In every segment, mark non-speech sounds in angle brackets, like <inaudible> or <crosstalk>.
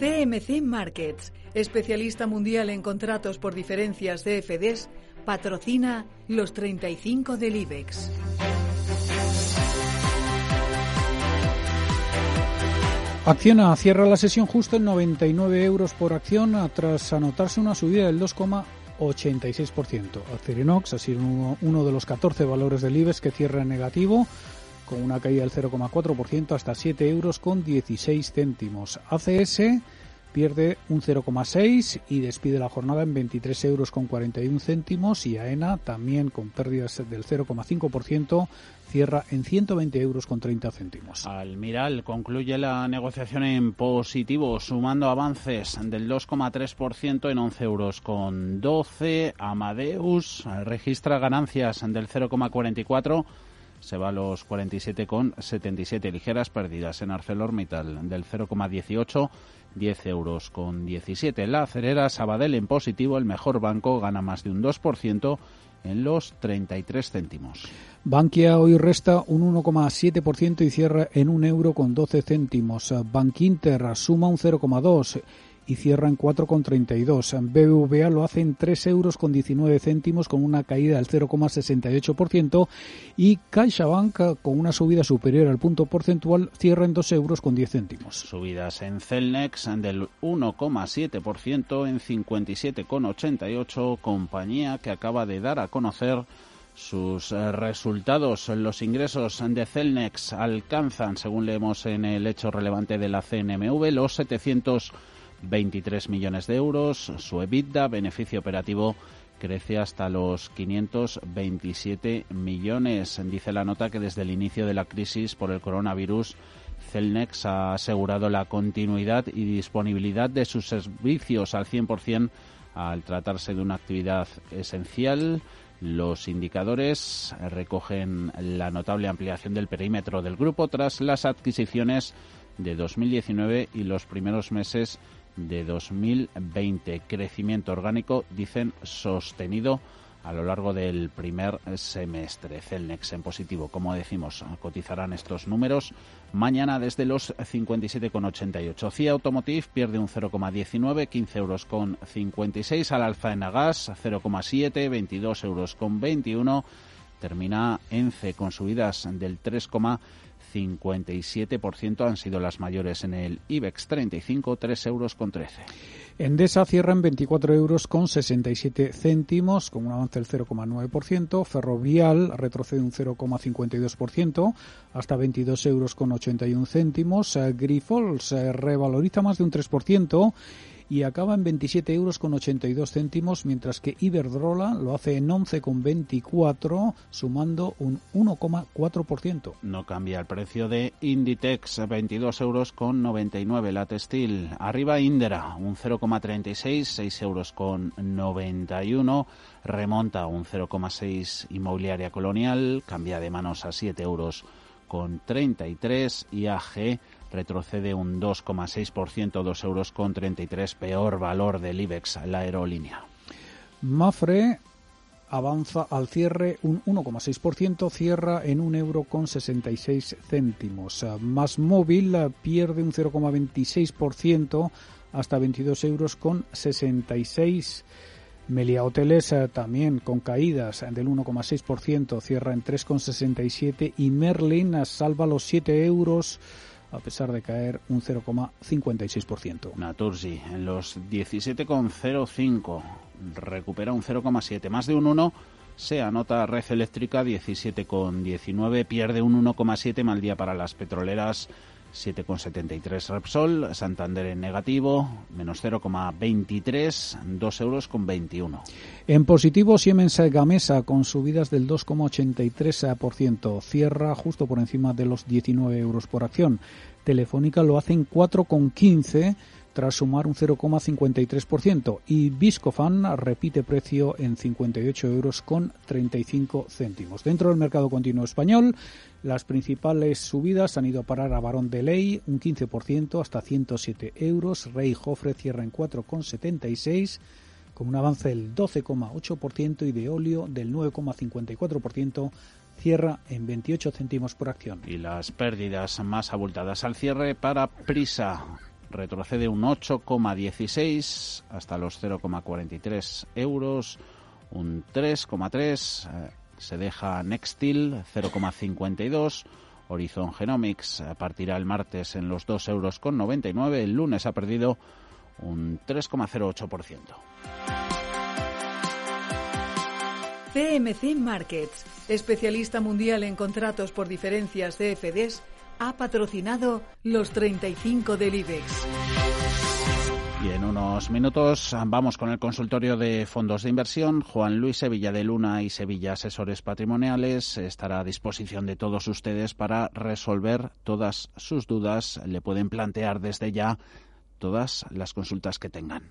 CMC Markets, especialista mundial en contratos por diferencias de FDs, patrocina los 35 del IBEX. Acciona cierra la sesión justo en 99 euros por acción tras anotarse una subida del 2,86%. Acerinox ha sido uno, de los 14 valores del IBEX que cierra en negativo con una caída del 0,4% hasta 7 euros con 16 céntimos. ACS pierde un 0,6 y despide la jornada en 23 euros con 41 céntimos y AENA también con pérdidas del 0,5% cierra en 120 euros con 30 céntimos. Almiral concluye la negociación en positivo, sumando avances del 2,3% en 11 euros con 12. Amadeus registra ganancias del 0,44 se va a los 47,77. Ligeras pérdidas en ArcelorMittal del 0,18, 10 euros con 17. La acerera Sabadell en positivo, el mejor banco, gana más de un 2% en los 33 céntimos. Bankia hoy resta un 1,7% y cierra en un euro con 12 céntimos. Bankinter suma un 0,2 y cierra en 4,32. BBVA lo hace en 3 euros con 19 céntimos con una caída del 0,68% y CaixaBank con una subida superior al punto porcentual cierra en 2 euros con 10 céntimos. Subidas en Celnex del 1,7% en 57,88 compañía que acaba de dar a conocer sus eh, resultados, los ingresos de Celnex alcanzan, según leemos en el hecho relevante de la CNMV, los 700 23 millones de euros. Su EBITDA, beneficio operativo, crece hasta los 527 millones. Dice la nota que desde el inicio de la crisis por el coronavirus, Celnex ha asegurado la continuidad y disponibilidad de sus servicios al 100% al tratarse de una actividad esencial. Los indicadores recogen la notable ampliación del perímetro del grupo tras las adquisiciones de 2019 y los primeros meses de 2020. Crecimiento orgánico, dicen, sostenido a lo largo del primer semestre. Celnex en positivo, como decimos, cotizarán estos números mañana desde los 57,88. CIA Automotive pierde un 0,19, 15 euros con 56 al alza en Agas, 0,7, 22 euros con 21. Termina ENCE con subidas del 3, 57% han sido las mayores en el IBEX 35, 3 euros con 13. Endesa cierra en 24 euros con 67 céntimos, con un avance del 0,9%. Ferrovial retrocede un 0,52% hasta 22 euros con 81 céntimos. Grifols revaloriza más de un 3% y acaba en 27 euros con 82 céntimos, mientras que Iberdrola lo hace en 11 con 24, sumando un 1,4%. No cambia el precio de Inditex, 22 euros con 99 la textil. Arriba Indera, un 0,36, 6 euros con 91. Remonta un 0,6 inmobiliaria colonial, cambia de manos a 7 euros con 33 y AG retrocede un 2,6%, 2 euros con 33, peor valor del IBEX, la aerolínea. Mafre avanza al cierre un 1,6%, cierra en un euro con 66 céntimos. Más móvil pierde un 0,26% hasta 22 euros con 66 Melia Hoteles eh, también con caídas del 1,6%, cierra en 3,67 y Merlin salva los 7 euros a pesar de caer un 0,56%. Naturgy en los 17,05 recupera un 0,7, más de un 1 se anota Red Eléctrica 17,19, pierde un 1,7 mal día para las petroleras 7,73 Repsol, Santander en negativo, menos 0,23, 2 euros con 21. En positivo, Siemens Gamesa con subidas del 2,83%, cierra justo por encima de los 19 euros por acción. Telefónica lo hace en 4,15 tras sumar un 0,53% y Viscofan repite precio en 58 euros con 35 céntimos. Dentro del mercado continuo español, las principales subidas han ido a parar a Barón de Ley un 15% hasta 107 euros. Rey Jofre cierra en 4,76 con un avance del 12,8% y de óleo del 9,54% cierra en 28 céntimos por acción. Y las pérdidas más abultadas al cierre para Prisa retrocede un 8,16 hasta los 0,43 euros, un 3,3 eh, se deja Nextil 0,52. Horizon Genomics eh, partirá el martes en los 2 euros con 99. El lunes ha perdido un 3,08%. CMC Markets, especialista mundial en contratos por diferencias de FDs, ha patrocinado los 35 del IBEX. Y en unos minutos vamos con el consultorio de fondos de inversión. Juan Luis Sevilla de Luna y Sevilla Asesores Patrimoniales estará a disposición de todos ustedes para resolver todas sus dudas. Le pueden plantear desde ya todas las consultas que tengan.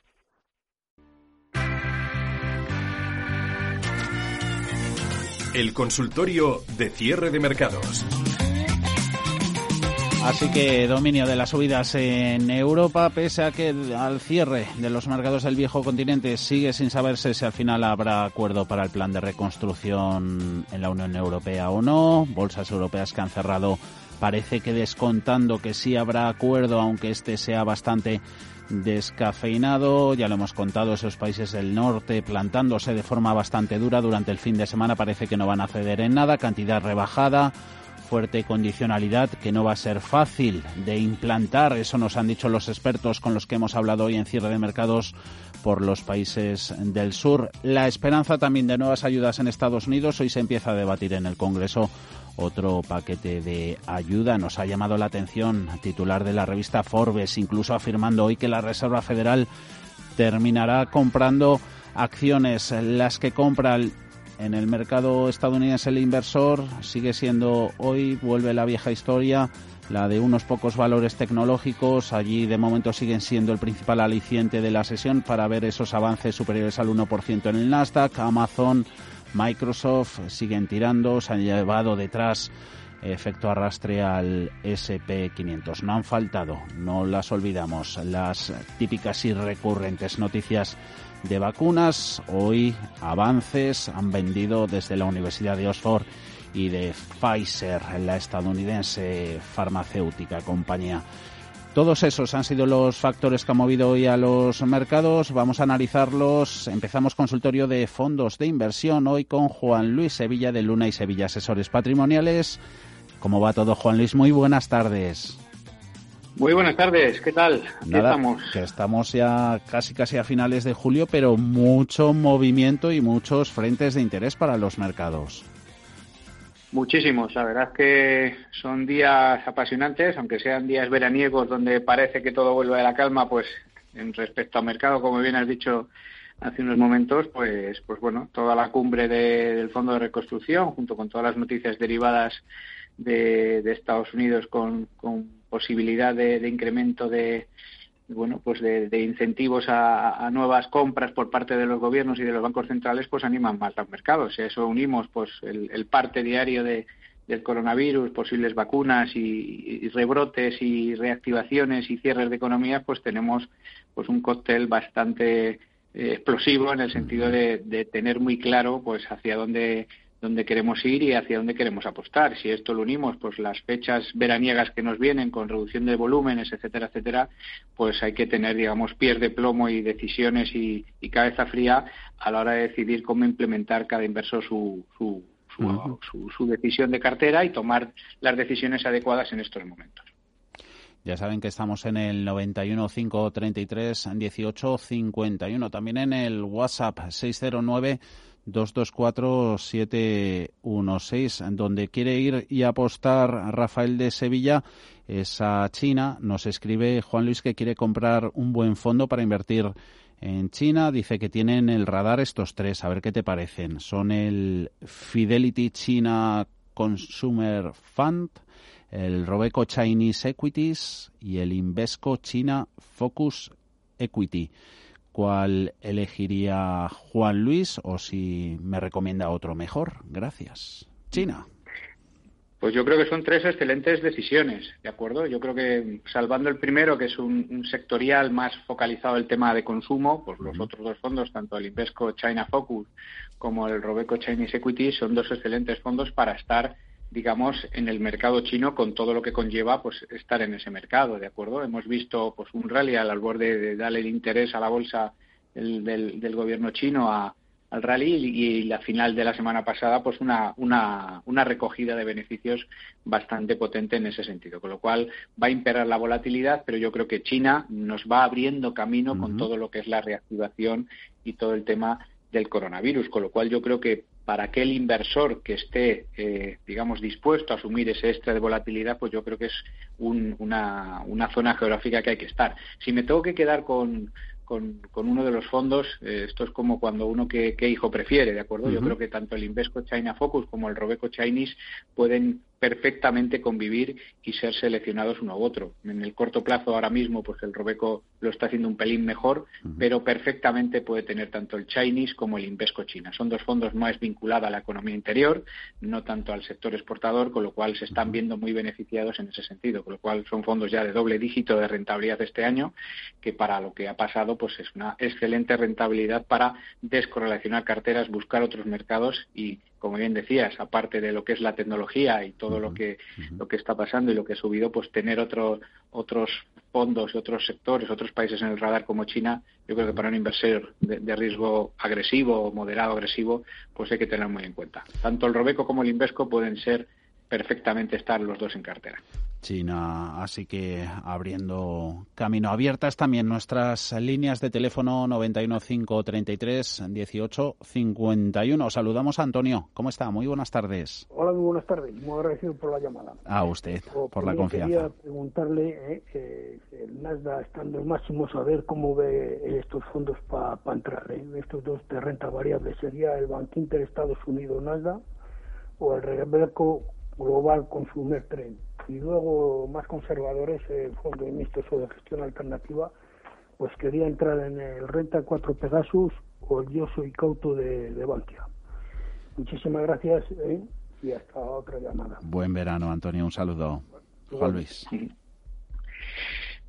El consultorio de cierre de mercados. Así que dominio de las subidas en Europa, pese a que al cierre de los mercados del viejo continente sigue sin saberse si al final habrá acuerdo para el plan de reconstrucción en la Unión Europea o no. Bolsas europeas que han cerrado parece que descontando que sí habrá acuerdo, aunque este sea bastante descafeinado, ya lo hemos contado, esos países del norte plantándose de forma bastante dura durante el fin de semana, parece que no van a ceder en nada, cantidad rebajada, fuerte condicionalidad que no va a ser fácil de implantar, eso nos han dicho los expertos con los que hemos hablado hoy en cierre de mercados por los países del sur. La esperanza también de nuevas ayudas en Estados Unidos, hoy se empieza a debatir en el Congreso otro paquete de ayuda. Nos ha llamado la atención titular de la revista Forbes, incluso afirmando hoy que la Reserva Federal terminará comprando acciones, las que compra en el mercado estadounidense el inversor sigue siendo hoy, vuelve la vieja historia, la de unos pocos valores tecnológicos. Allí de momento siguen siendo el principal aliciente de la sesión para ver esos avances superiores al 1% en el Nasdaq. Amazon Microsoft siguen tirando, se han llevado detrás efecto arrastre al SP500. No han faltado, no las olvidamos, las típicas y recurrentes noticias de vacunas. Hoy avances han vendido desde la Universidad de Oxford y de Pfizer, la estadounidense farmacéutica compañía. Todos esos han sido los factores que han movido hoy a los mercados. Vamos a analizarlos. Empezamos consultorio de fondos de inversión hoy con Juan Luis Sevilla de Luna y Sevilla Asesores Patrimoniales. ¿Cómo va todo, Juan Luis? Muy buenas tardes. Muy buenas tardes, ¿qué tal? estamos? Que estamos ya casi casi a finales de julio, pero mucho movimiento y muchos frentes de interés para los mercados. Muchísimos, la verdad es que son días apasionantes, aunque sean días veraniegos donde parece que todo vuelve a la calma, pues en respecto al mercado, como bien has dicho hace unos momentos, pues, pues bueno, toda la cumbre del Fondo de Reconstrucción, junto con todas las noticias derivadas de, Estados Unidos con, posibilidad de incremento de, bueno, pues de, incentivos a, nuevas compras por parte de los gobiernos y de los bancos centrales, pues animan más los mercados. Si a eso unimos, pues el, parte diario de, del coronavirus, posibles vacunas y, rebrotes y reactivaciones y cierres de economías, pues tenemos pues un cóctel bastante eh, explosivo en el sentido de, tener muy claro pues hacia dónde dónde queremos ir y hacia dónde queremos apostar. Si esto lo unimos, pues las fechas veraniegas que nos vienen con reducción de volúmenes, etcétera, etcétera, pues hay que tener, digamos, pies de plomo y decisiones y, cabeza fría a la hora de decidir cómo implementar cada inversor su, su, su decisión de cartera y tomar las decisiones adecuadas en estos momentos. Ya saben que estamos en el 91 533 18 51. También en el WhatsApp 609 224 716, donde quiere ir y apostar Rafael de Sevilla es a China. Nos escribe Juan Luis que quiere comprar un buen fondo para invertir en China. Dice que tienen el radar estos tres. A ver qué te parecen. Son el Fidelity China Consumer Fund, el Robeco Chinese Equities y el Invesco China Focus Equity. ¿Cuál elegiría Juan Luis o si me recomienda otro mejor? Gracias. China. Pues yo creo que son tres excelentes decisiones, ¿de acuerdo? Yo creo que salvando el primero, que es un, sectorial más focalizado el tema de consumo, pues los otros dos fondos, tanto el Invesco China Focus como el Robeco Chinese Equity, son dos excelentes fondos para estar digamos, en el mercado chino con todo lo que conlleva pues estar en ese mercado, ¿de acuerdo? Hemos visto pues un rally al borde de darle el interés a la bolsa del, del, gobierno chino al rally y, la final de la semana pasada pues una, una, una recogida de beneficios bastante potente en ese sentido, con lo cual va a imperar la volatilidad, pero yo creo que China nos va abriendo camino con todo lo que es la reactivación y todo el tema del coronavirus, con lo cual yo creo que para aquel inversor que esté, eh, digamos, dispuesto a asumir ese extra de volatilidad, pues yo creo que es una, una, zona geográfica que hay que estar. Si me tengo que quedar con, con, uno de los fondos, eh, esto es como cuando uno qué hijo prefiere, ¿de acuerdo? Yo creo que tanto el Invesco China Focus como el Robeco Chinese pueden perfectamente convivir y ser seleccionados uno u otro. En el corto plazo ahora mismo pues el Robeco lo está haciendo un pelín mejor, pero perfectamente puede tener tanto el Chinese como el Invesco China. Son dos fondos más vinculados a la economía interior, no tanto al sector exportador, con lo cual se están viendo muy beneficiados en ese sentido, con lo cual son fondos ya de doble dígito de rentabilidad este año, que para lo que ha pasado pues es una excelente rentabilidad para descorrelacionar carteras, buscar otros mercados y como bien decías, aparte de lo que es la tecnología y todo lo que lo que está pasando y lo que ha subido, pues tener otros otros fondos y otros sectores, otros países en el radar como China, yo creo que para un inversor de, riesgo agresivo o moderado agresivo, pues hay que tener muy en cuenta. Tanto el Robeco como el Invesco pueden ser perfectamente estar los dos en cartera. China. Así que abriendo camino. Abiertas también nuestras líneas de teléfono 91533 18 51. Saludamos a Antonio. ¿Cómo está? Muy buenas tardes. Hola, muy buenas tardes. Muy agradecido por la llamada. A usted, por la confianza. Quería preguntarle, eh, el Nasdaq está en los máximos, a ver cómo ve estos fondos para entrar. Eh, estos dos de renta variable. ¿Sería el Banco Inter Estados Unidos Nasdaq o el Rebeco Global Consumer Trend? Y luego más conservadores, el Fondo de Mixtos o de Gestión Alternativa, pues quería entrar en el Renta 4 Pegasus o el Yo Soy Cauto de, de Bankia. Muchísimas gracias ¿eh? y hasta otra llamada. Buen verano, Antonio. Un saludo. Juan Luis.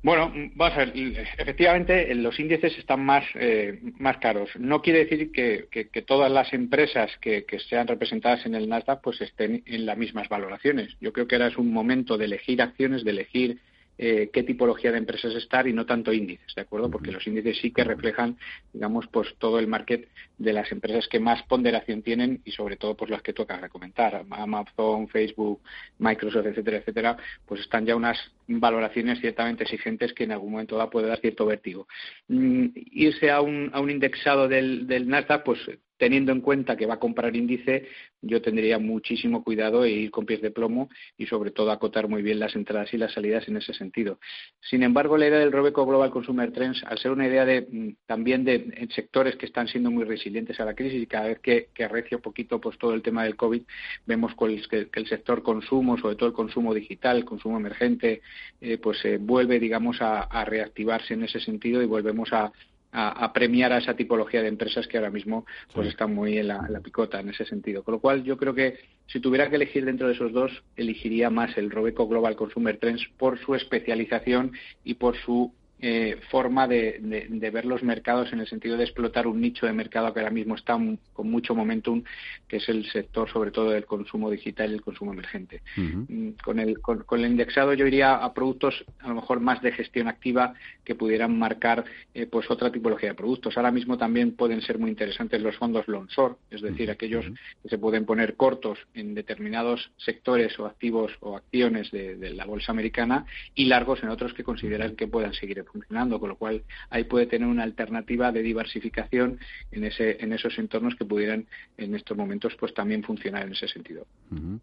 Bueno, vamos a ver, efectivamente los índices están más, eh, más caros. No quiere decir que, todas las empresas que, sean representadas en el Nasdaq pues estén en las mismas valoraciones. Yo creo que ahora es un momento de elegir acciones, de elegir eh, qué tipología de empresas estar y no tanto índices, ¿de acuerdo? Porque los índices sí que reflejan, digamos, pues todo el market de las empresas que más ponderación tienen y sobre todo pues las que toca recomendar, Amazon, Facebook, Microsoft, etcétera, etcétera, pues están ya unas valoraciones ciertamente exigentes que en algún momento da puede dar cierto vértigo. Mm, irse a un, a un indexado del, del Nasdaq, pues teniendo en cuenta que va a comprar índice, yo tendría muchísimo cuidado e ir con pies de plomo y sobre todo acotar muy bien las entradas y las salidas en ese sentido. Sin embargo, la idea del Robeco Global Consumer Trends, al ser una idea de, mm, también de sectores que están siendo muy resilientes a la crisis y cada vez que, que arrecia un poquito pues todo el tema del COVID, vemos que, el sector consumo, sobre todo el consumo digital, el consumo emergente, eh, pues se vuelve, digamos, a reactivarse en ese sentido y volvemos a, a, premiar a esa tipología de empresas que ahora mismo pues están muy en la, picota en ese sentido. Con lo cual yo creo que si tuviera que elegir dentro de esos dos, elegiría más el Robeco Global Consumer Trends por su especialización y por su eh, forma de, ver los mercados en el sentido de explotar un nicho de mercado que ahora mismo está con mucho momentum, que es el sector sobre todo del consumo digital y el consumo emergente. Mm, con, el, con, el indexado yo iría a productos a lo mejor más de gestión activa que pudieran marcar eh, pues otra tipología de productos. Ahora mismo también pueden ser muy interesantes los fondos long short, es decir, aquellos que se pueden poner cortos en determinados sectores o activos o acciones de, de la bolsa americana y largos en otros que consideran que puedan seguir funcionando, con lo cual ahí puede tener una alternativa de diversificación en, ese, en esos entornos que pudieran en estos momentos pues también funcionar en ese sentido.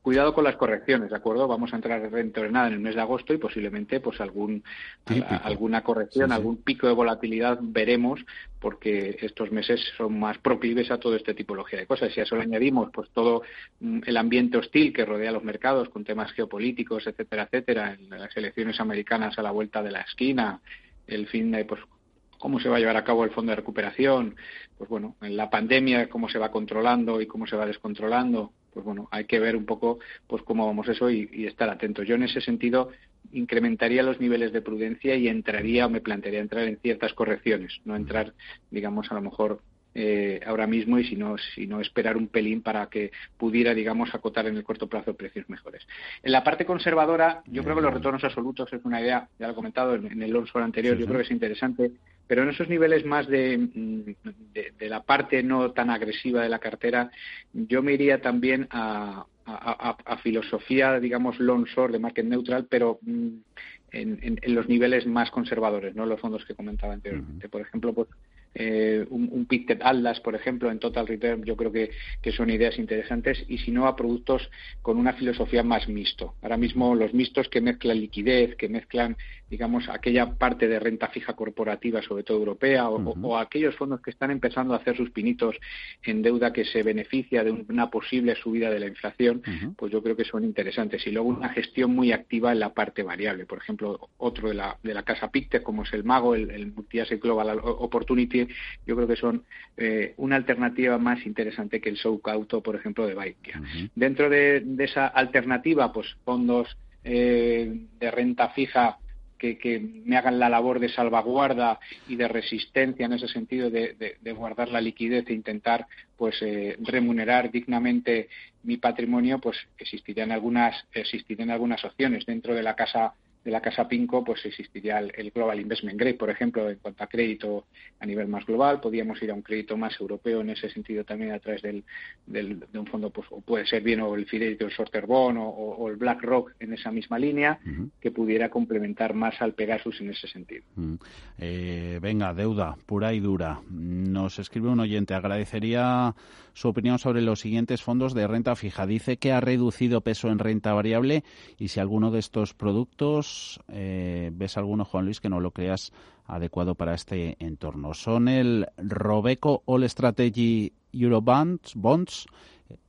Cuidado con las correcciones, ¿de acuerdo? Vamos a entrar nada en el mes de agosto y posiblemente pues algún alguna corrección, algún pico de volatilidad veremos porque estos meses son más proclives a todo este tipología de cosas. Si a eso le añadimos pues todo mm, el ambiente hostil que rodea los mercados con temas geopolíticos, etcétera, etcétera, en las elecciones americanas a la vuelta de la esquina, el fin de pues cómo se va a llevar a cabo el fondo de recuperación, pues bueno, en la pandemia cómo se va controlando y cómo se va descontrolando, pues bueno, hay que ver un poco pues cómo vamos eso y, y estar atentos. Yo en ese sentido incrementaría los niveles de prudencia y entraría o me plantearía entrar en ciertas correcciones, no entrar, digamos, a lo mejor eh, ahora mismo y si no, si no esperar un pelín para que pudiera, digamos, acotar en el corto plazo precios mejores. En la parte conservadora, yo creo que los retornos absolutos es una idea, ya lo he comentado en, el Lonsor anterior, yo creo que es interesante, pero en esos niveles más de, de, la parte no tan agresiva de la cartera, yo me iría también a, a, filosofía, digamos, long short de market neutral, pero mm, en, en, los niveles más conservadores, no los fondos que comentaba anteriormente. Por ejemplo, pues eh, un, un Pictet Atlas, por ejemplo, en Total Return, yo creo que, que, son ideas interesantes, y si no, a productos con una filosofía más mixto. Ahora mismo los mixtos que mezclan liquidez, que mezclan digamos, aquella parte de renta fija corporativa, sobre todo europea, o, aquellos fondos que están empezando a hacer sus pinitos en deuda que se beneficia de una posible subida de la inflación, pues yo creo que son interesantes. Y luego una gestión muy activa en la parte variable. Por ejemplo, otro de la, de la casa Pictet, como es el Mago, el, el Multi-Asset Global Opportunity, yo creo que son eh, una alternativa más interesante que el Show Auto, por ejemplo, de Baikia. Dentro de, esa alternativa, pues fondos eh, de renta fija que, me hagan la labor de salvaguarda y de resistencia en ese sentido de, guardar la liquidez e intentar pues eh, remunerar dignamente mi patrimonio pues algunas existirían algunas opciones dentro de la casa de la casa Pinco, pues existiría el, Global Investment Grade, por ejemplo, en cuanto a crédito a nivel más global. Podríamos ir a un crédito más europeo en ese sentido también a través del, de un fondo, pues o puede ser bien o el Fidelity o el Shorter Bond o, el BlackRock en esa misma línea, que pudiera complementar más al Pegasus en ese sentido. Eh, venga, deuda pura y dura. Nos escribe un oyente, agradecería su opinión sobre los siguientes fondos de renta fija. Dice que ha reducido peso en renta variable y si alguno de estos productos, eh, ves alguno, Juan Luis, que no lo creas adecuado para este entorno. Son el Robeco All Strategy Eurobonds, bonds,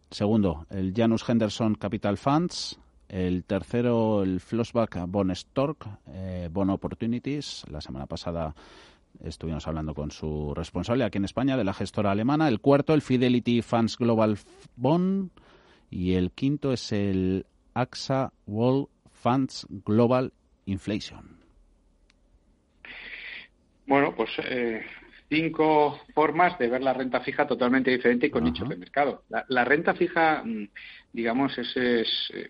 segundo, el Janus Henderson Capital Funds, el tercero, el Flossback Bond Stork, eh, Bond Opportunities. La semana pasada Estuvimos hablando con su responsable aquí en España, de la gestora alemana. El cuarto, el Fidelity Funds Global Bond. Y el quinto es el AXA World Funds Global Inflation. Bueno, pues eh, cinco formas de ver la renta fija totalmente diferente y con nichos de mercado. La, renta fija, mm, digamos, es, es eh,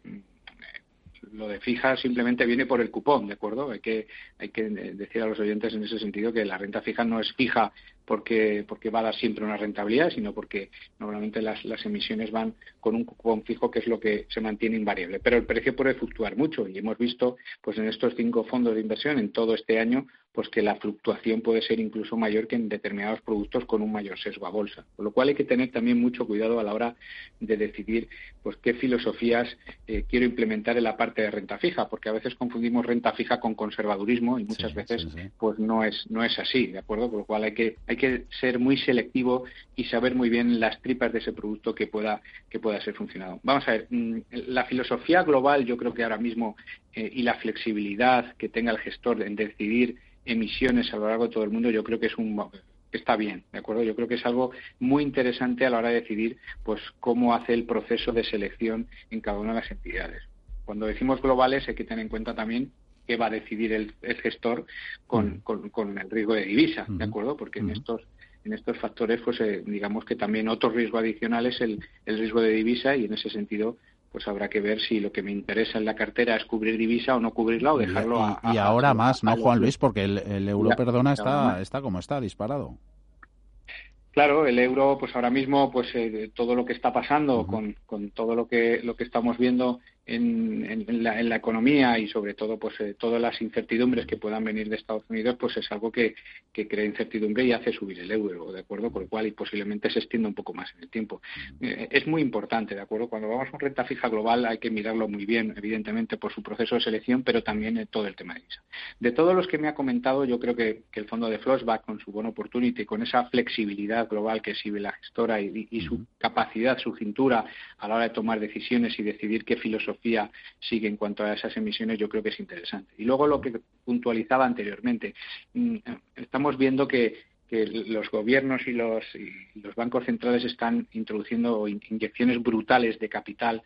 lo de fija simplemente viene por el cupón, ¿de acuerdo? Hay que, hay que decir a los oyentes en ese sentido que la renta fija no es fija porque, porque va a dar siempre una rentabilidad, sino porque normalmente las, las emisiones van con un cupón fijo que es lo que se mantiene invariable. Pero el precio puede fluctuar mucho y hemos visto pues en estos cinco fondos de inversión en todo este año pues que la fluctuación puede ser incluso mayor que en determinados productos con un mayor sesgo a bolsa. Con lo cual hay que tener también mucho cuidado a la hora de decidir pues qué filosofías eh, quiero implementar en la parte de renta fija, porque a veces confundimos renta fija con conservadurismo y muchas veces pues no es no es así, ¿de acuerdo? Con lo cual hay que hay que ser muy selectivo y saber muy bien las tripas de ese producto que pueda que pueda ser funcionado. Vamos a ver, mm, la filosofía global yo creo que ahora mismo eh, y la flexibilidad que tenga el gestor en decidir emisiones a lo largo de todo el mundo, yo creo que es un está bien, ¿de acuerdo? Yo creo que es algo muy interesante a la hora de decidir pues cómo hace el proceso de selección en cada una de las entidades. Cuando decimos globales hay que tener en cuenta también qué va a decidir el, gestor con, con, el riesgo de divisa, ¿de acuerdo? Porque en estos en estos factores, pues eh, digamos que también otro riesgo adicional es el, el riesgo de divisa y en ese sentido pues habrá que ver si lo que me interesa en la cartera es cubrir divisa o no cubrirla o dejarlo y, a, y ahora más, ¿no, Juan Luis? Porque el, euro, perdona, está, está como está, disparado. Claro, el euro, pues ahora mismo, pues eh, todo lo que está pasando con, con, todo lo que lo que estamos viendo en, la, economía y sobre todo pues eh, todas las incertidumbres que puedan venir de Estados Unidos pues es algo que, que, crea incertidumbre y hace subir el euro de acuerdo con lo cual y posiblemente se extienda un poco más en el tiempo. Eh, es muy importante de acuerdo cuando vamos con renta fija global hay que mirarlo muy bien evidentemente por su proceso de selección pero también en todo el tema de ISA de todos los que me ha comentado yo creo que, el fondo de va con su Bon Opportunity con esa flexibilidad global que exhibe la gestora y, y su capacidad su cintura a la hora de tomar decisiones y decidir qué filosofía sigue en cuanto a esas emisiones, yo creo que es interesante. Y luego lo que puntualizaba anteriormente, mm, estamos viendo que que los gobiernos y los, los, bancos centrales están introduciendo inyecciones brutales de capital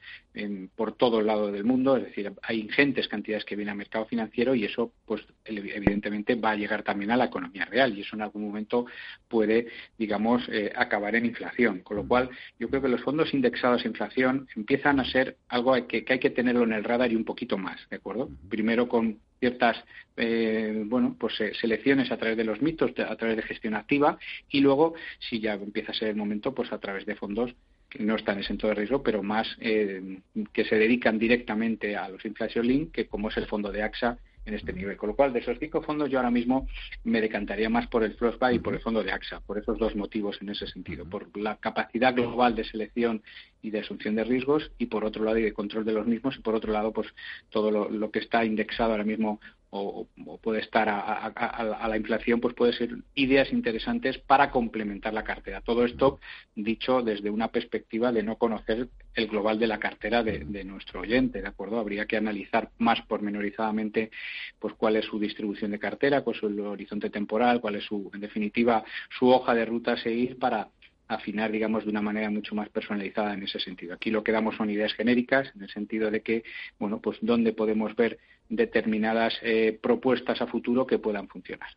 por todo el lado del mundo, es decir, hay ingentes cantidades que vienen al mercado financiero y eso, pues, evidentemente va a llegar también a la economía real y eso en algún momento puede, digamos, eh, acabar en inflación. Con lo cual, yo creo que los fondos indexados a inflación empiezan a ser algo que, que hay que tenerlo en el radar y un poquito más, ¿de acuerdo? Primero con ciertas eh, bueno pues eh, selecciones a través de los mitos a través de gestión activa y luego si ya empieza a ser el momento pues a través de fondos que no están exentos de riesgo pero más eh, que se dedican directamente a los inflation link que como es el fondo de AXA en este nivel. Con lo cual, de esos cinco fondos, yo ahora mismo me decantaría más por el Frostbite y por el fondo de AXA, por esos dos motivos en ese sentido, por la capacidad global de selección y de asunción de riesgos y por otro lado y de control de los mismos y por otro lado pues todo lo, que está indexado ahora mismo o, puede estar a, la inflación, pues puede ser ideas interesantes para complementar la cartera. Todo esto dicho desde una perspectiva de no conocer el global de la cartera de, nuestro oyente, ¿de acuerdo? Habría que analizar más pormenorizadamente pues cuál es su distribución de cartera, cuál es el horizonte temporal, cuál es su, en definitiva, su hoja de ruta a seguir para afinar, digamos, de una manera mucho más personalizada en ese sentido. Aquí lo que damos son ideas genéricas, en el sentido de que, bueno, pues dónde podemos ver determinadas eh, propuestas a futuro que puedan funcionar.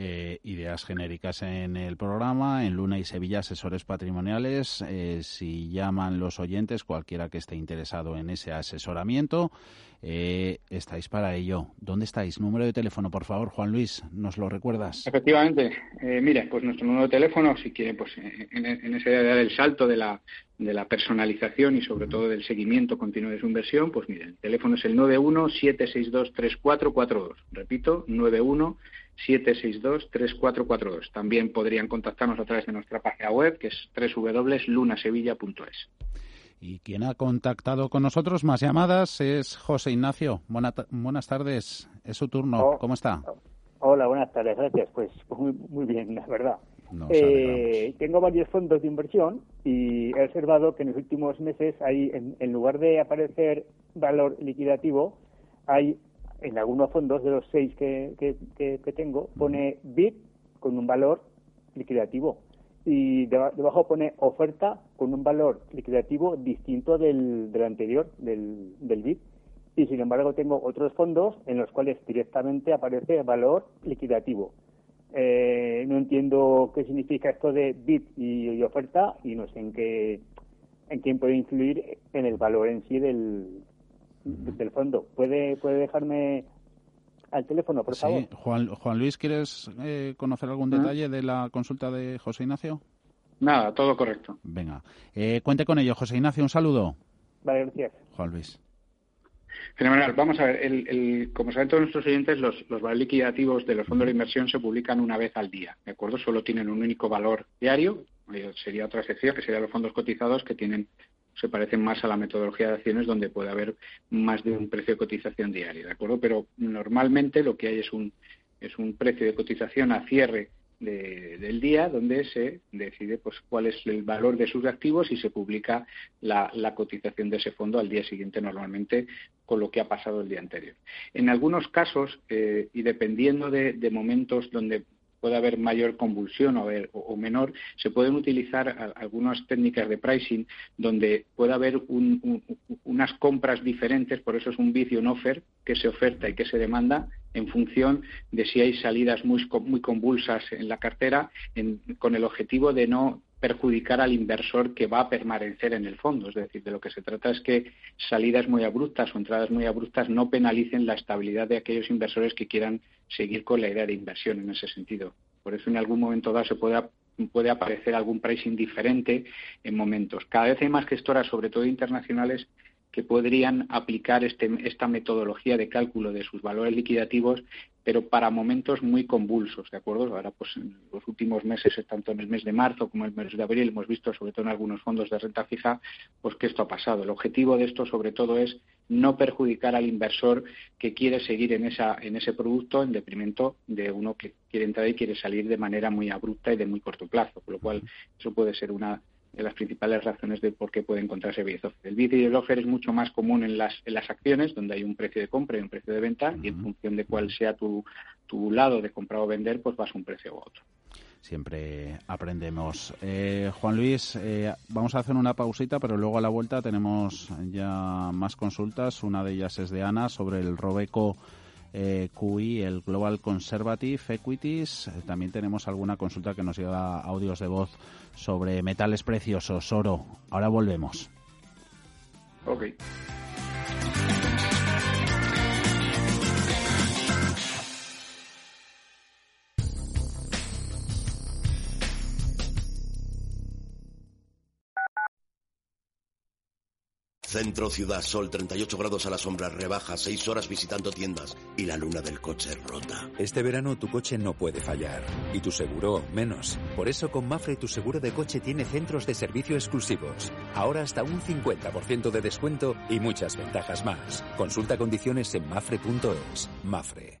Eh, ideas genéricas en el programa, en Luna y Sevilla Asesores Patrimoniales. Eh, si llaman los oyentes, cualquiera que esté interesado en ese asesoramiento, eh, estáis para ello. ¿Dónde estáis? Número de teléfono, por favor, Juan Luis, ¿nos lo recuerdas? Efectivamente. mire, pues nuestro número de teléfono, si quiere, pues en, en ese de dar el salto de la, de la personalización y sobre todo del seguimiento continuo de su inversión, pues mire, el teléfono es el 91 762 3442. Repito, 91 762-3442. También podrían contactarnos a través de nuestra página web, que es www.lunasevilla.es. Y quien ha contactado con nosotros, más llamadas, es José Ignacio. buenas tardes, es su turno. Oh, ¿Cómo está? Hola, buenas tardes, gracias. Pues, pues muy, bien, la verdad. Eh, tengo varios fondos de inversión y he observado que en los últimos meses hay, en lugar de aparecer valor liquidativo, hay en algunos fondos de los seis que, que, tengo pone bit con un valor liquidativo y debajo pone oferta con un valor liquidativo distinto del, del anterior, del, del bit. Y sin embargo tengo otros fondos en los cuales directamente aparece valor liquidativo. Eh, no entiendo qué significa esto de bit y, oferta y no sé en qué en quién puede influir en el valor en sí del, del fondo. ¿Puede, puede dejarme al teléfono, por favor? Sí, Juan, Juan Luis, ¿quieres eh, conocer algún detalle de la consulta de José Ignacio? Nada, todo correcto. Venga, eh, cuente con ello. José Ignacio, un saludo. Vale, gracias. Juan Luis. Fenomenal. Vamos a ver, el, como saben todos nuestros oyentes, los, los valores liquidativos de los fondos de inversión se publican una vez al día, ¿de acuerdo? Solo tienen un único valor diario, eh, sería otra sección, que serían los fondos cotizados, que tienen se parecen más a la metodología de acciones donde puede haber más de un precio de cotización diario, ¿de acuerdo? Pero normalmente lo que hay es un, es un precio de cotización a cierre del día donde se decide pues cuál es el valor de sus activos y se publica la, cotización de ese fondo al día siguiente normalmente con lo que ha pasado el día anterior. En algunos casos, eh, y dependiendo de, momentos donde puede haber mayor convulsión o, o, menor, se pueden utilizar algunas técnicas de pricing donde puede haber unas compras diferentes, por eso es un y un offer que se oferta y que se demanda en función de si hay salidas muy, muy convulsas en la cartera, con el objetivo de no perjudicar al inversor que va a permanecer en el fondo. Es decir, de lo que se trata es que salidas muy abruptas o entradas muy abruptas no penalicen la estabilidad de aquellos inversores que quieran seguir con la idea de inversión en ese sentido. Por eso en algún momento dado se puede, puede aparecer algún pricing diferente en momentos. Cada vez hay más gestoras, sobre todo internacionales, que podrían aplicar este, esta metodología de cálculo de sus valores liquidativos, pero para momentos muy convulsos, ¿de acuerdo? Ahora, pues en los últimos meses, tanto en el mes de marzo como en el mes de abril, hemos visto, sobre todo en algunos fondos de renta fija, pues que esto ha pasado. El objetivo de esto, sobre todo, es no perjudicar al inversor que quiere seguir en, esa, en ese producto en detrimento de uno que quiere entrar y quiere salir de manera muy abrupta y de muy corto plazo, con lo cual eso puede ser una de las principales razones de por qué puede encontrarse bid El bid y el offer es mucho más común en las, en las acciones, donde hay un precio de compra y un precio de venta, y en función de cuál sea tu, tu lado de comprar o vender, pues vas a un precio u otro siempre aprendemos. Eh, Juan Luis, eh, vamos a hacer una pausita, pero luego a la vuelta tenemos ya más consultas. Una de ellas es de Ana sobre el Robeco eh, QI, el Global Conservative Equities. Eh, también tenemos alguna consulta que nos llega audios de voz sobre metales preciosos, oro. Ahora volvemos. Okay. Centro Ciudad Sol, 38 grados a la sombra, rebaja, 6 horas visitando tiendas y la luna del coche rota. Este verano tu coche no puede fallar y tu seguro menos. Por eso con Mafre tu seguro de coche tiene centros de servicio exclusivos. Ahora hasta un 50% de descuento y muchas ventajas más. Consulta condiciones en mafre.es. Mafre.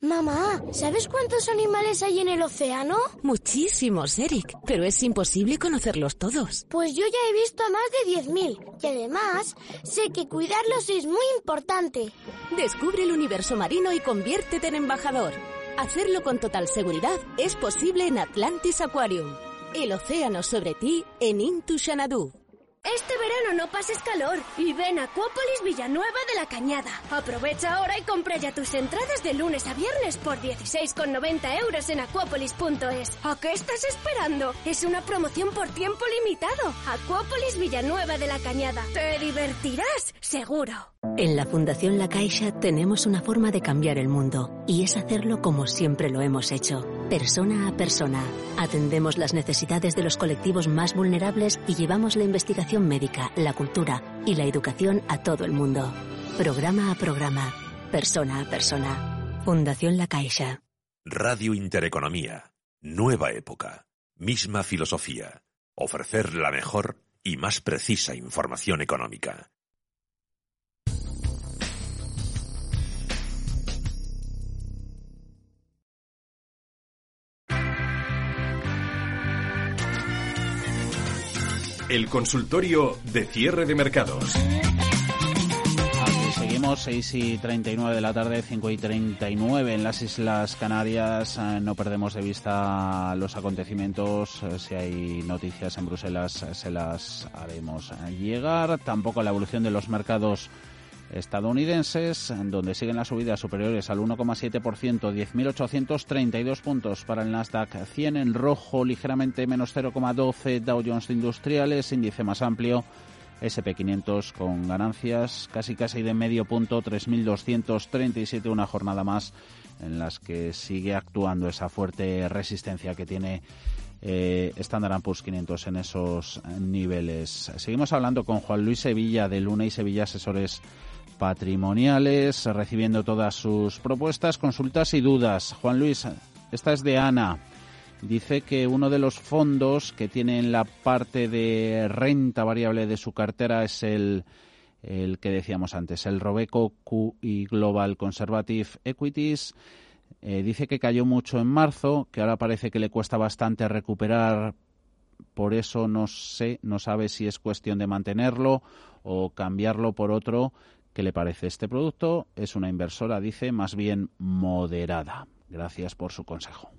Mamá, ¿sabes cuántos animales hay en el océano? Muchísimos, Eric, pero es imposible conocerlos todos. Pues yo ya he visto a más de 10.000 y además sé que cuidarlos es muy importante. Descubre el universo marino y conviértete en embajador. Hacerlo con total seguridad es posible en Atlantis Aquarium. El océano sobre ti en Intu este verano no pases calor y ven a Acuópolis Villanueva de la Cañada. Aprovecha ahora y compra ya tus entradas de lunes a viernes por 16,90 euros en acuópolis.es. ¿A qué estás esperando? Es una promoción por tiempo limitado. Acuópolis Villanueva de la Cañada. Te divertirás, seguro. En la Fundación La Caixa tenemos una forma de cambiar el mundo y es hacerlo como siempre lo hemos hecho persona a persona. Atendemos las necesidades de los colectivos más vulnerables y llevamos la investigación médica, la cultura y la educación a todo el mundo. Programa a programa, persona a persona. Fundación La Caixa. Radio Intereconomía. Nueva época. Misma filosofía. Ofrecer la mejor y más precisa información económica. El consultorio de cierre de mercados. Seguimos, 6 y 39 de la tarde, 5 y 39 en las Islas Canarias. Eh, no perdemos de vista los acontecimientos. Eh, si hay noticias en Bruselas, eh, se las haremos llegar. Tampoco la evolución de los mercados estadounidenses, donde siguen las subidas superiores al 1,7%, 10.832 puntos para el Nasdaq 100 en rojo, ligeramente menos 0,12 Dow Jones Industriales, índice más amplio. SP500 con ganancias casi casi de medio punto, 3.237, una jornada más en las que sigue actuando esa fuerte resistencia que tiene eh, Standard Poor's 500 en esos niveles. Seguimos hablando con Juan Luis Sevilla de Luna y Sevilla Asesores patrimoniales, recibiendo todas sus propuestas, consultas y dudas. Juan Luis, Esta es de Ana. Dice que uno de los fondos que tiene en la parte de renta variable de su cartera es el, el que decíamos antes, el Robeco QI Global Conservative Equities. Eh, dice que cayó mucho en marzo, que ahora parece que le cuesta bastante recuperar. Por eso no sé, no sabe si es cuestión de mantenerlo o cambiarlo por otro. ¿Qué le parece este producto? Es una inversora, dice, más bien moderada. Gracias por su consejo.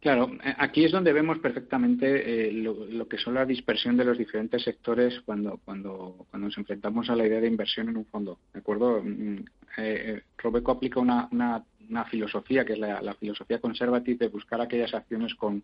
Claro, eh, aquí es donde vemos perfectamente eh, lo, que son la dispersión de los diferentes sectores cuando, cuando, cuando nos enfrentamos a la idea de inversión en un fondo. ¿De acuerdo? Mm, eh, Robeco aplica una, una, filosofía que es la, la, filosofía conservativa de buscar aquellas acciones con,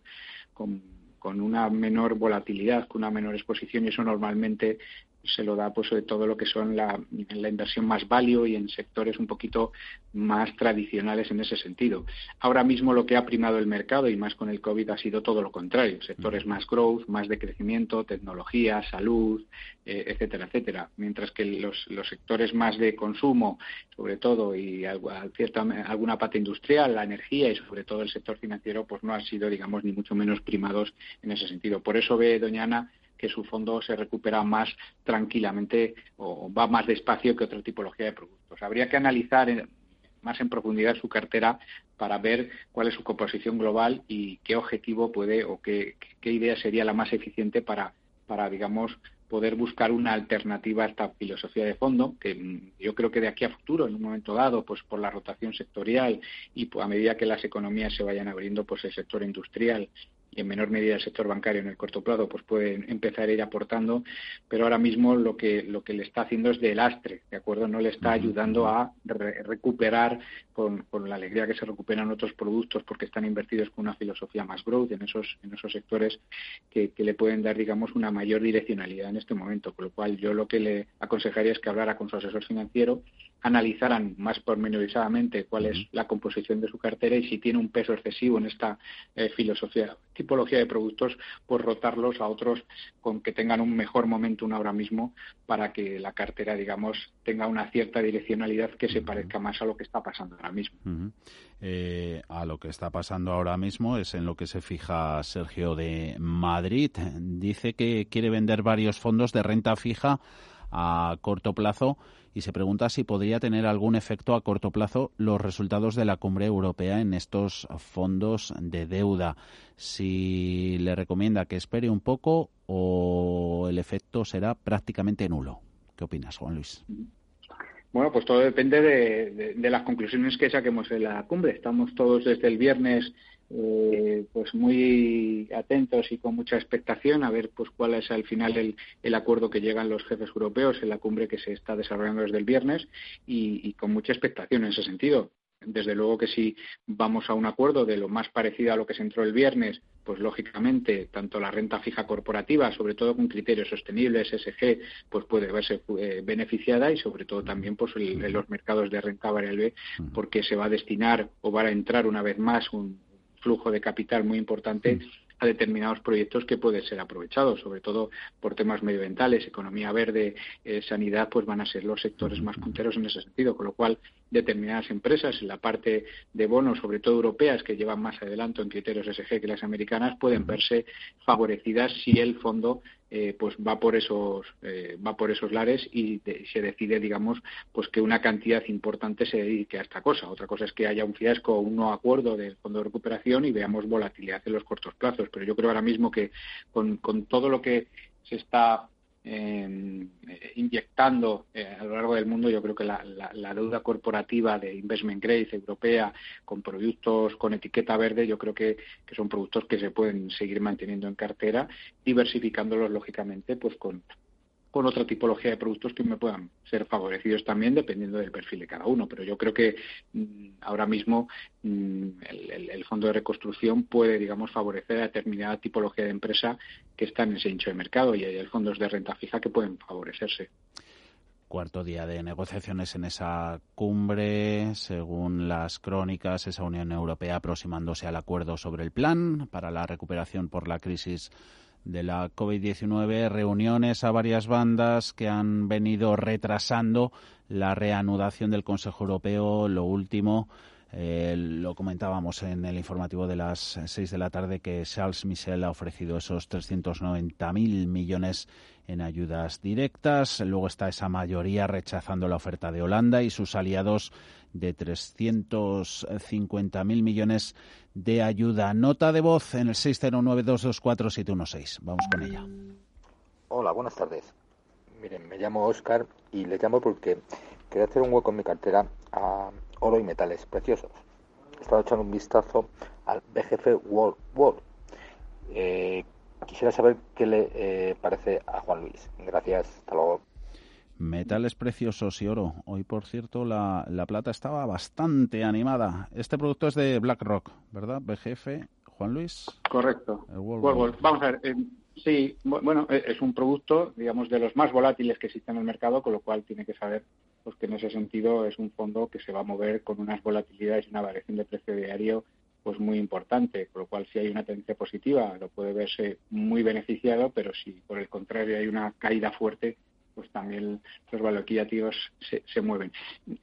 con con una menor volatilidad, con una menor exposición y eso normalmente se lo da pues sobre todo lo que son la, la inversión más value y en sectores un poquito más tradicionales en ese sentido. Ahora mismo lo que ha primado el mercado y más con el COVID ha sido todo lo contrario, sectores más growth, más de crecimiento, tecnología, salud, eh, etcétera, etcétera, mientras que los, los, sectores más de consumo, sobre todo y cierta, alguna parte industrial, la energía y sobre todo el sector financiero, pues no han sido, digamos, ni mucho menos primados en ese sentido. Por eso ve, doña Ana, que su fondo se recupera más tranquilamente o va más despacio que otra tipología de productos. Habría que analizar más en profundidad su cartera para ver cuál es su composición global y qué objetivo puede o qué, idea sería la más eficiente para, para digamos, poder buscar una alternativa a esta filosofía de fondo, que mm, yo creo que de aquí a futuro, en un momento dado, pues por la rotación sectorial y a medida que las economías se vayan abriendo, pues el sector industrial y en menor medida el sector bancario en el corto plazo pues puede empezar a ir aportando pero ahora mismo lo que lo que le está haciendo es de lastre de acuerdo no le está ayudando a recuperar con, con, la alegría que se recuperan otros productos porque están invertidos con una filosofía más growth en esos en esos sectores que, que le pueden dar digamos una mayor direccionalidad en este momento con lo cual yo lo que le aconsejaría es que hablara con su asesor financiero analizaran más pormenorizadamente cuál es la composición de su cartera y si tiene un peso excesivo en esta eh, filosofía, tipología de productos, pues rotarlos a otros con que tengan un mejor momento ahora mismo para que la cartera, digamos, tenga una cierta direccionalidad que se parezca más a lo que está pasando ahora mismo. Eh, a lo que está pasando ahora mismo es en lo que se fija Sergio de Madrid. Dice que quiere vender varios fondos de renta fija a corto plazo y se pregunta si podría tener algún efecto a corto plazo los resultados de la cumbre europea en estos fondos de deuda. Si le recomienda que espere un poco o el efecto será prácticamente nulo. ¿Qué opinas, Juan Luis? Bueno, pues todo depende de, las conclusiones que saquemos en la cumbre. Estamos todos desde el viernes eh, pues muy atentos y con mucha expectación a ver pues cuál es al final el, el, acuerdo que llegan los jefes europeos en la cumbre que se está desarrollando desde el viernes y, y con mucha expectación en ese sentido. Desde luego que si vamos a un acuerdo de lo más parecido a lo que se entró el viernes, pues lógicamente tanto la renta fija corporativa, sobre todo con criterios sostenibles, SG, pues puede verse eh, beneficiada y sobre todo también pues en los mercados de renta variable porque se va a destinar o va a entrar una vez más un, flujo de capital muy importante a determinados proyectos que pueden ser aprovechados, sobre todo por temas medioambientales, economía verde, eh, sanidad, pues van a ser los sectores más punteros en ese sentido, con lo cual determinadas empresas en la parte de bonos, sobre todo europeas, que llevan más adelanto en criterios SG que las americanas, pueden verse favorecidas si el fondo eh, pues va por esos eh, va por esos lares y se decide digamos pues que una cantidad importante se dedique a esta cosa. Otra cosa es que haya un fiasco o un no acuerdo del fondo de recuperación y veamos volatilidad en los cortos plazos. Pero yo creo ahora mismo que con, con todo lo que se está eh, inyectando eh, a lo largo del mundo, yo creo que la, la, deuda corporativa de investment grade europea con productos con etiqueta verde, yo creo que, que, son productos que se pueden seguir manteniendo en cartera, diversificándolos lógicamente, pues con con otra tipología de productos que me puedan ser favorecidos también dependiendo del perfil de cada uno. Pero yo creo que mm, ahora mismo mm, el, fondo de reconstrucción puede, digamos, favorecer a determinada tipología de empresa que está en ese nicho de mercado y hay fondos de renta fija que pueden favorecerse cuarto día de negociaciones en esa cumbre, según las crónicas, esa Unión Europea aproximándose al acuerdo sobre el plan para la recuperación por la crisis de la COVID-19, reuniones a varias bandas que han venido retrasando la reanudación del Consejo Europeo. Lo último, Eh, lo comentábamos en el informativo de las seis de la tarde que Charles Michel ha ofrecido esos 390.000 millones en ayudas directas. Luego está esa mayoría rechazando la oferta de Holanda y sus aliados de 350.000 millones de ayuda. Nota de voz en el 609224716. Vamos con ella. Hola, buenas tardes. Miren, me llamo Oscar y le llamo porque quería hacer un hueco en mi cartera a oro y metales preciosos. He estado echando un vistazo al BGF World World. Eh, quisiera saber qué le eh, parece a Juan Luis. Gracias, hasta luego. Metales preciosos y oro. Hoy, por cierto, la, la plata estaba bastante animada. Este producto es de BlackRock, ¿verdad? BGF, Juan Luis. Correcto. Vamos a ver. Eh, sí, bueno, es un producto, digamos, de los más volátiles que existen en el mercado, con lo cual tiene que saber pues que en ese sentido es un fondo que se va a mover con unas volatilidades y una variación de precio diario pues muy importante, con lo cual si hay una tendencia positiva lo puede verse muy beneficiado, pero si por el contrario hay una caída fuerte, pues también los volatilidades se, se, mueven.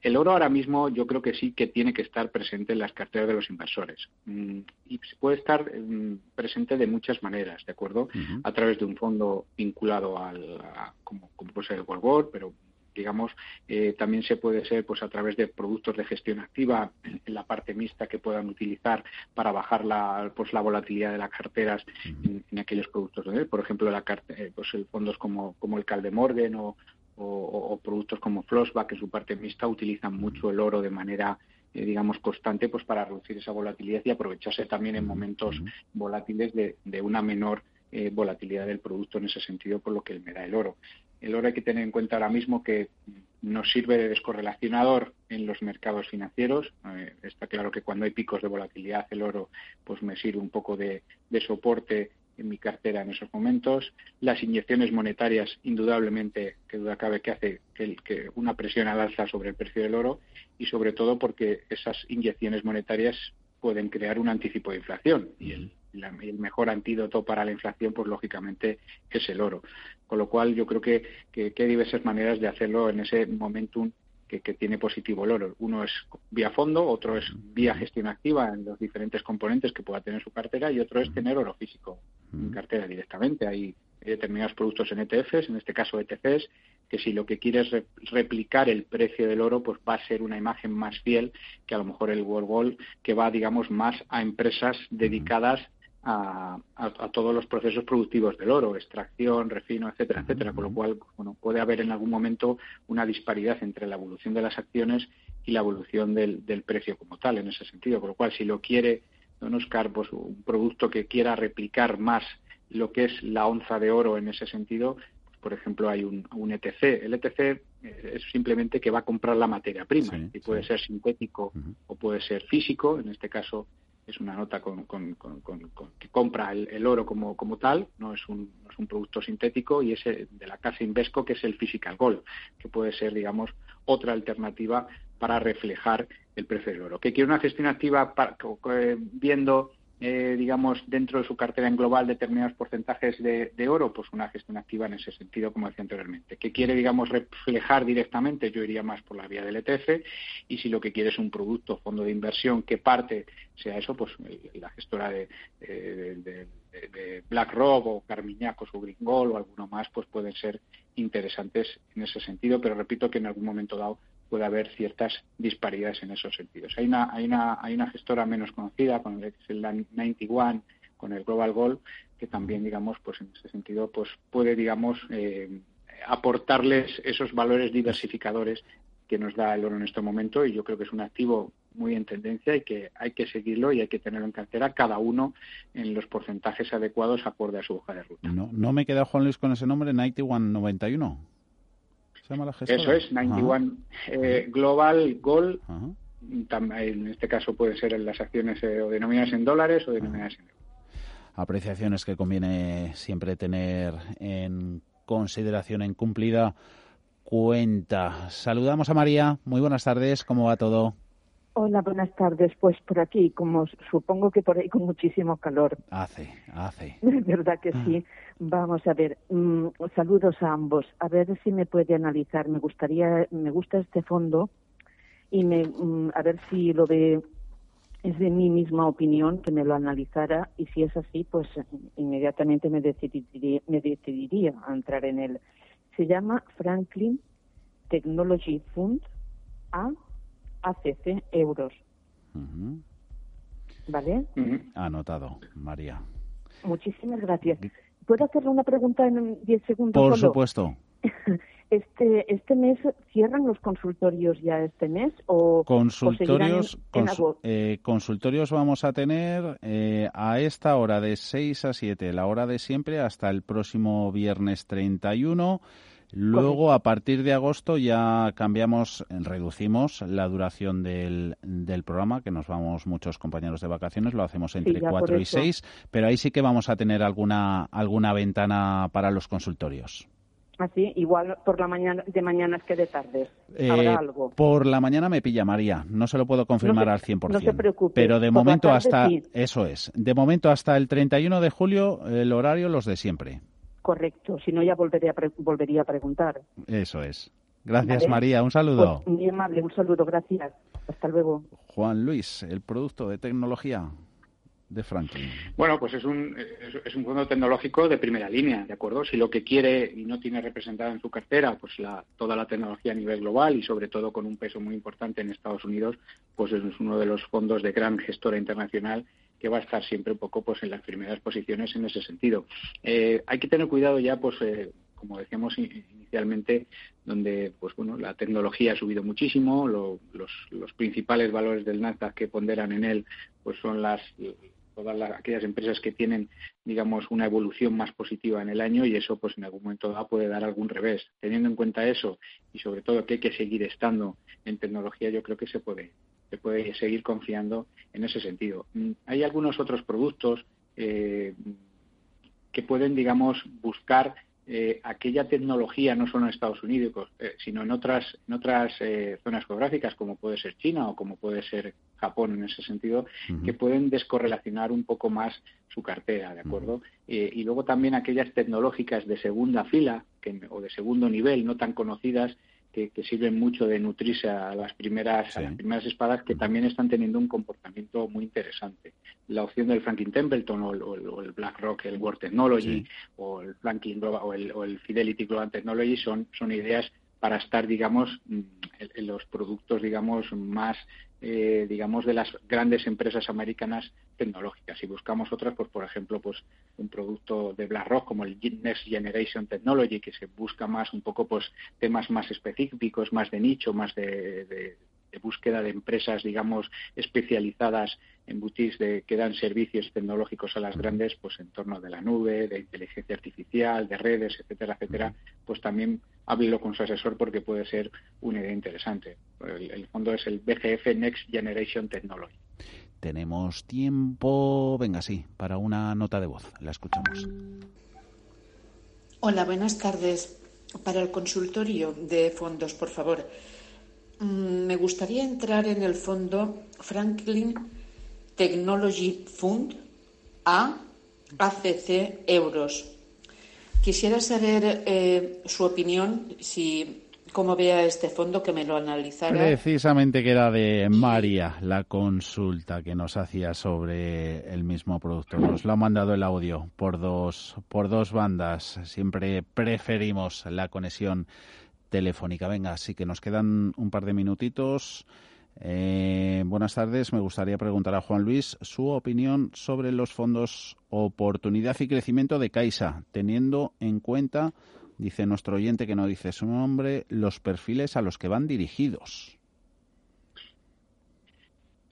El oro ahora mismo yo creo que sí que tiene que estar presente en las carteras de los inversores mm, y puede estar mm, presente de muchas maneras, ¿de acuerdo? A través de un fondo vinculado al, como, como puede ser el World pero digamos, eh, también se puede ser pues a través de productos de gestión activa en, la parte mixta que puedan utilizar para bajar la, pues la volatilidad de las carteras en, aquellos productos. Por ejemplo, la, eh, pues fondos como, como el Caldemorgan o, o, productos como Flossback en su parte mixta utilizan mucho el oro de manera eh, digamos constante pues para reducir esa volatilidad y aprovecharse también en momentos volátiles de, de una menor volatilidad del producto en ese sentido por lo que me da el oro. El oro hay que tener en cuenta ahora mismo que nos sirve de descorrelacionador en los mercados financieros. Eh, está claro que cuando hay picos de volatilidad el oro pues me sirve un poco de, soporte en mi cartera en esos momentos. Las inyecciones monetarias, indudablemente, que duda cabe que hace que, una presión al alza sobre el precio del oro y sobre todo porque esas inyecciones monetarias pueden crear un anticipo de inflación y el, el mejor antídoto para la inflación, pues lógicamente es el oro. Con lo cual yo creo que, que, hay diversas maneras de hacerlo en ese momentum que, tiene positivo el oro. Uno es vía fondo, otro es vía gestión activa en los diferentes componentes que pueda tener su cartera y otro es tener oro físico en cartera directamente. Hay determinados productos en ETFs, en este caso ETCs, que si lo que quieres es replicar el precio del oro, pues va a ser una imagen más fiel que a lo mejor el World Gold, que va, digamos, más a empresas dedicadas a, todos los procesos productivos del oro, extracción, refino, etcétera, etcétera, con lo cual bueno, puede haber en algún momento una disparidad entre la evolución de las acciones y la evolución del, precio como tal, en ese sentido, con lo cual si lo quiere don Oscar, pues un producto que quiera replicar más lo que es la onza de oro en ese sentido, pues, por ejemplo, hay un, ETC. El ETC eh, es simplemente que va a comprar la materia prima. Y puede ser sintético o puede ser físico, en este caso es una nota con, que compra el, oro como, como, tal, no es, un, es un producto sintético y es de la casa Invesco que es el Physical Gold, que puede ser, digamos, otra alternativa para reflejar el precio del oro. Que quiere una gestión activa viendo eh, digamos, dentro de su cartera en global determinados porcentajes de, oro, pues una gestión activa en ese sentido, como decía anteriormente. Que quiere, digamos, reflejar directamente, yo iría más por la vía del ETF, y si lo que quiere es un producto, fondo de inversión, que parte sea eso, pues la gestora de, de, de BlackRock o Carmiñacos o Gringol o alguno más, pues pueden ser interesantes en ese sentido, pero repito que en algún momento dado puede haber ciertas disparidades en esos sentidos. Hay una, hay una, hay una gestora menos conocida, con el, el 91, con el Global Gold, que también, digamos, pues en ese sentido, pues puede, digamos, eh, aportarles esos valores diversificadores que nos da el oro en este momento y yo creo que es un activo muy en tendencia y que hay que seguirlo y hay que tenerlo en cartera cada uno en los porcentajes adecuados acorde a su hoja de ruta. No, no me queda Juan Luis con ese nombre, 9191. Eso es, 91 eh, Global Gold. En este caso puede ser en las acciones eh, o denominadas en dólares o denominadas en euros. Apreciaciones que conviene siempre tener en consideración, en cumplida cuenta. Saludamos a María. Muy buenas tardes. ¿Cómo va todo? Hola, buenas tardes. Pues por aquí, como supongo que por ahí con muchísimo calor. Hace, hace. <laughs> verdad que sí. Vamos a ver, mm, saludos a ambos. A ver si me puede analizar. Me gustaría, me gusta este fondo y me, mm, a ver si lo ve es de mi misma opinión que me lo analizara y si es así, pues inmediatamente me decidiría, me decidiría a entrar en él. Se llama Franklin Technology Fund A ACC euros. ¿Vale? Anotado, María. Muchísimas gracias. ¿Puedo hacerle una pregunta en 10 segundos? Por supuesto. <laughs> Este, este mes cierran los consultorios ya este mes o consultorios eh, consultorios vamos a tener eh, a esta hora de 6 a 7 la hora de siempre hasta el próximo viernes 31 Luego, a partir de agosto, ya cambiamos, reducimos la duración del, del programa, que nos vamos muchos compañeros de vacaciones, lo hacemos entre 4 y 6, pero ahí sí que vamos a tener alguna, alguna ventana para los consultorios. Así, igual por la mañana, de mañanas que de. ¿Habrá eh, algo? Por la mañana me pilla María, no se lo puedo confirmar al 100%. No se preocupe. Pero de momento hasta, eso es, de momento hasta el 31 de julio, el horario los de siempre. Correcto, si no ya volvería a, volvería a preguntar. Eso es. Gracias María, un saludo. Pues, muy amable, un saludo, gracias. Hasta luego. Juan Luis, el producto de tecnología de Franklin? Bueno, pues es un, es un fondo tecnológico de primera línea, ¿de acuerdo? Si lo que quiere y no tiene representada en su cartera pues la, toda la tecnología a nivel global y sobre todo con un peso muy importante en Estados Unidos, pues es uno de los fondos de gran gestora internacional que va a estar siempre un poco pues en las primeras posiciones en ese sentido. Eh, hay que tener cuidado ya, pues eh, como decíamos inicialmente, donde pues bueno la tecnología ha subido muchísimo, los, los principales valores del Nasdaq que ponderan en él pues son las todas aquellas empresas que tienen, digamos, una evolución más positiva en el año y eso, pues en algún momento puede dar algún revés. Teniendo en cuenta eso y sobre todo que hay que seguir estando en tecnología, yo creo que se puede, se puede seguir confiando en ese sentido. Mm, hay algunos otros productos eh, que pueden, digamos, buscar eh, aquella tecnología no solo en Estados Unidos, eh, sino en otras, en otras eh, zonas geográficas, como puede ser China o como puede ser Japón en ese sentido, que pueden descorrelacionar un poco más su cartera, ¿de acuerdo? y luego también aquellas tecnológicas de segunda fila que, o de segundo nivel, no tan conocidas, que, sirven mucho de nutrirse a las primeras a las primeras espadas que también están teniendo un comportamiento muy interesante. La opción del Franklin Templeton o, el BlackRock el World Technology o el Franklin o el, o el Fidelity Global Technology son son ideas para estar, digamos, mm, en los productos, digamos, más, eh, digamos, de las grandes empresas americanas tecnológicas. Si buscamos otras, pues, por ejemplo, pues, un producto de BlackRock como el Next Generation Technology, que se busca más, un poco, pues, temas más específicos, más de nicho, más de de búsqueda de empresas, digamos, especializadas en boutiques de, que dan servicios tecnológicos a las grandes, pues en torno de la nube, de inteligencia artificial, de redes, etcétera, etcétera, pues también háblelo con su asesor porque puede ser una idea interesante. El, fondo es el BGF Next Generation Technology. Tenemos tiempo, venga, sí, para una nota de voz. La escuchamos. Hola, buenas tardes. Para el consultorio de fondos, por favor. Mm, me gustaría entrar en el fondo Franklin Technology Fund A ACC euros. Quisiera saber eh, su opinión, si cómo vea este fondo, que me lo analizara. Precisamente que era de María la consulta que nos hacía sobre el mismo producto. Nos lo ha mandado el audio por dos, por dos bandas. Siempre preferimos la conexión telefónica. Venga, así que nos quedan un par de minutitos. Eh, buenas tardes. Me gustaría preguntar a Juan Luis su opinión sobre los fondos Oportunidad y Crecimiento de Caixa, teniendo en cuenta, dice nuestro oyente que no dice su nombre, los perfiles a los que van dirigidos.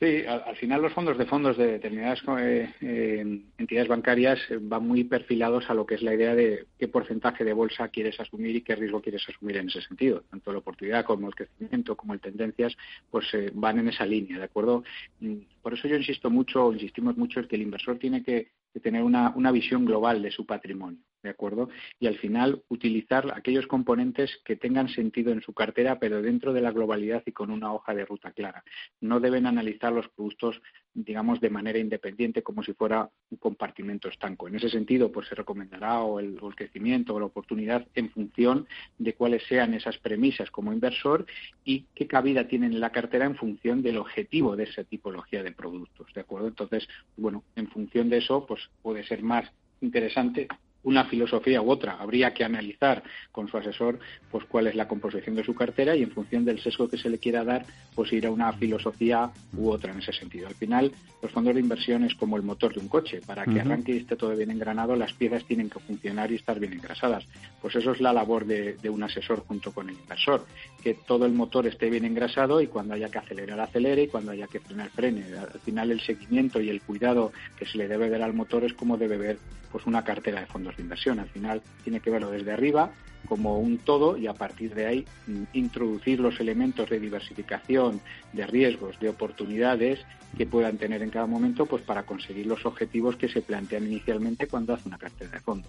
Sí, al, final los fondos de fondos de determinadas eh, eh, entidades bancarias eh, van muy perfilados a lo que es la idea de qué porcentaje de bolsa quieres asumir y qué riesgo quieres asumir en ese sentido. Tanto la oportunidad como el crecimiento como el tendencias pues van en esa línea, ¿de acuerdo? Mm, por eso yo insisto mucho, insistimos mucho en que el inversor tiene que, tener una, una visión global de su patrimonio. ¿De acuerdo? Y al final utilizar aquellos componentes que tengan sentido en su cartera, pero dentro de la globalidad y con una hoja de ruta clara. No deben analizar los productos, digamos, de manera independiente, como si fuera un compartimento estanco. En ese sentido, pues se recomendará o el, crecimiento o la oportunidad en función de cuáles sean esas premisas como inversor y qué cabida tienen en la cartera en función del objetivo de esa tipología de productos, ¿de acuerdo? Entonces, bueno, en función de eso, pues puede ser más interesante una filosofía u otra. Habría que analizar con su asesor pues cuál es la composición de su cartera y en función del sesgo que se le quiera dar, pues ir a una filosofía u otra en ese sentido. Al final, los fondos de inversión es como el motor de un coche. Para que arranque y esté todo bien engranado, las piezas tienen que funcionar y estar bien engrasadas. Pues eso es la labor de, de un asesor junto con el inversor, que todo el motor esté bien engrasado y cuando haya que acelerar, acelere y cuando haya que frenar, frene. Al final, el seguimiento y el cuidado que se le debe ver al motor es como debe ver pues una cartera de fondos de inversión. Al final tiene que verlo desde arriba como un todo y a partir de ahí mm, introducir los elementos de diversificación, de riesgos, de oportunidades que puedan tener en cada momento pues para conseguir los objetivos que se plantean inicialmente cuando hace una cartera de fondo.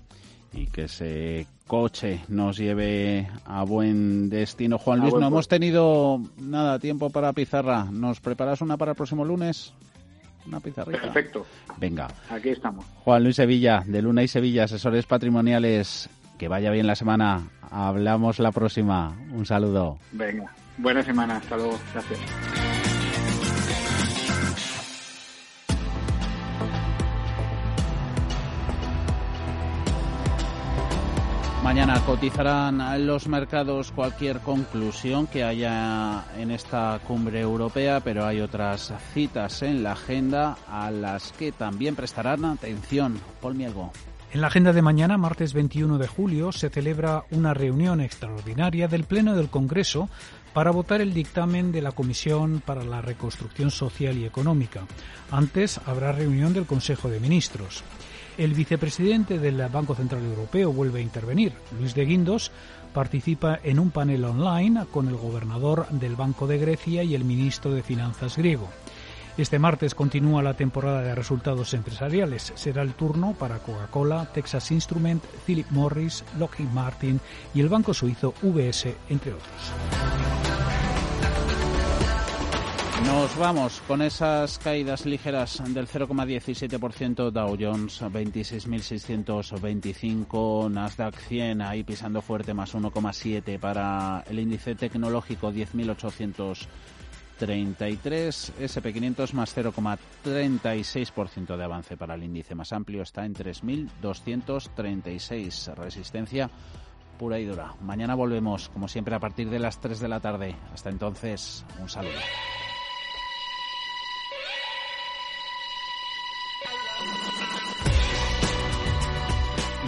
Y que ese coche nos lleve a buen destino. Juan Luis, no hemos tenido nada tiempo para pizarra. ¿Nos preparas una para el próximo lunes? Una pizarrita. Perfecto. Venga. Aquí estamos. Juan Luis Sevilla, de Luna y Sevilla, asesores patrimoniales. Que vaya bien la semana. Hablamos la próxima. Un saludo. Venga. Buena semana. Hasta luego. Gracias. Mañana cotizarán los mercados cualquier conclusión que haya en esta cumbre europea, pero hay otras citas en la agenda a las que también prestarán atención. Paul Mielgo. En la agenda de mañana, martes 21 de julio, se celebra una reunión extraordinaria del Pleno del Congreso para votar el dictamen de la Comisión para la Reconstrucción Social y Económica. Antes habrá reunión del Consejo de Ministros. El vicepresidente del Banco Central Europeo vuelve a intervenir. Luis de Guindos participa en un panel online con el gobernador del Banco de Grecia y el ministro de Finanzas griego. Este martes continúa la temporada de resultados empresariales. Será el turno para Coca-Cola, Texas Instrument, Philip Morris, Lockheed Martin y el banco suizo VS, entre otros. Nos vamos con esas caídas ligeras del 0,17% Dow Jones 26.625, Nasdaq 100 ahí pisando fuerte más 1,7 para el índice tecnológico 10.833, SP500 más 0,36% de avance para el índice más amplio está en 3.236, resistencia pura y dura. Mañana volvemos como siempre a partir de las 3 de la tarde. Hasta entonces, un saludo.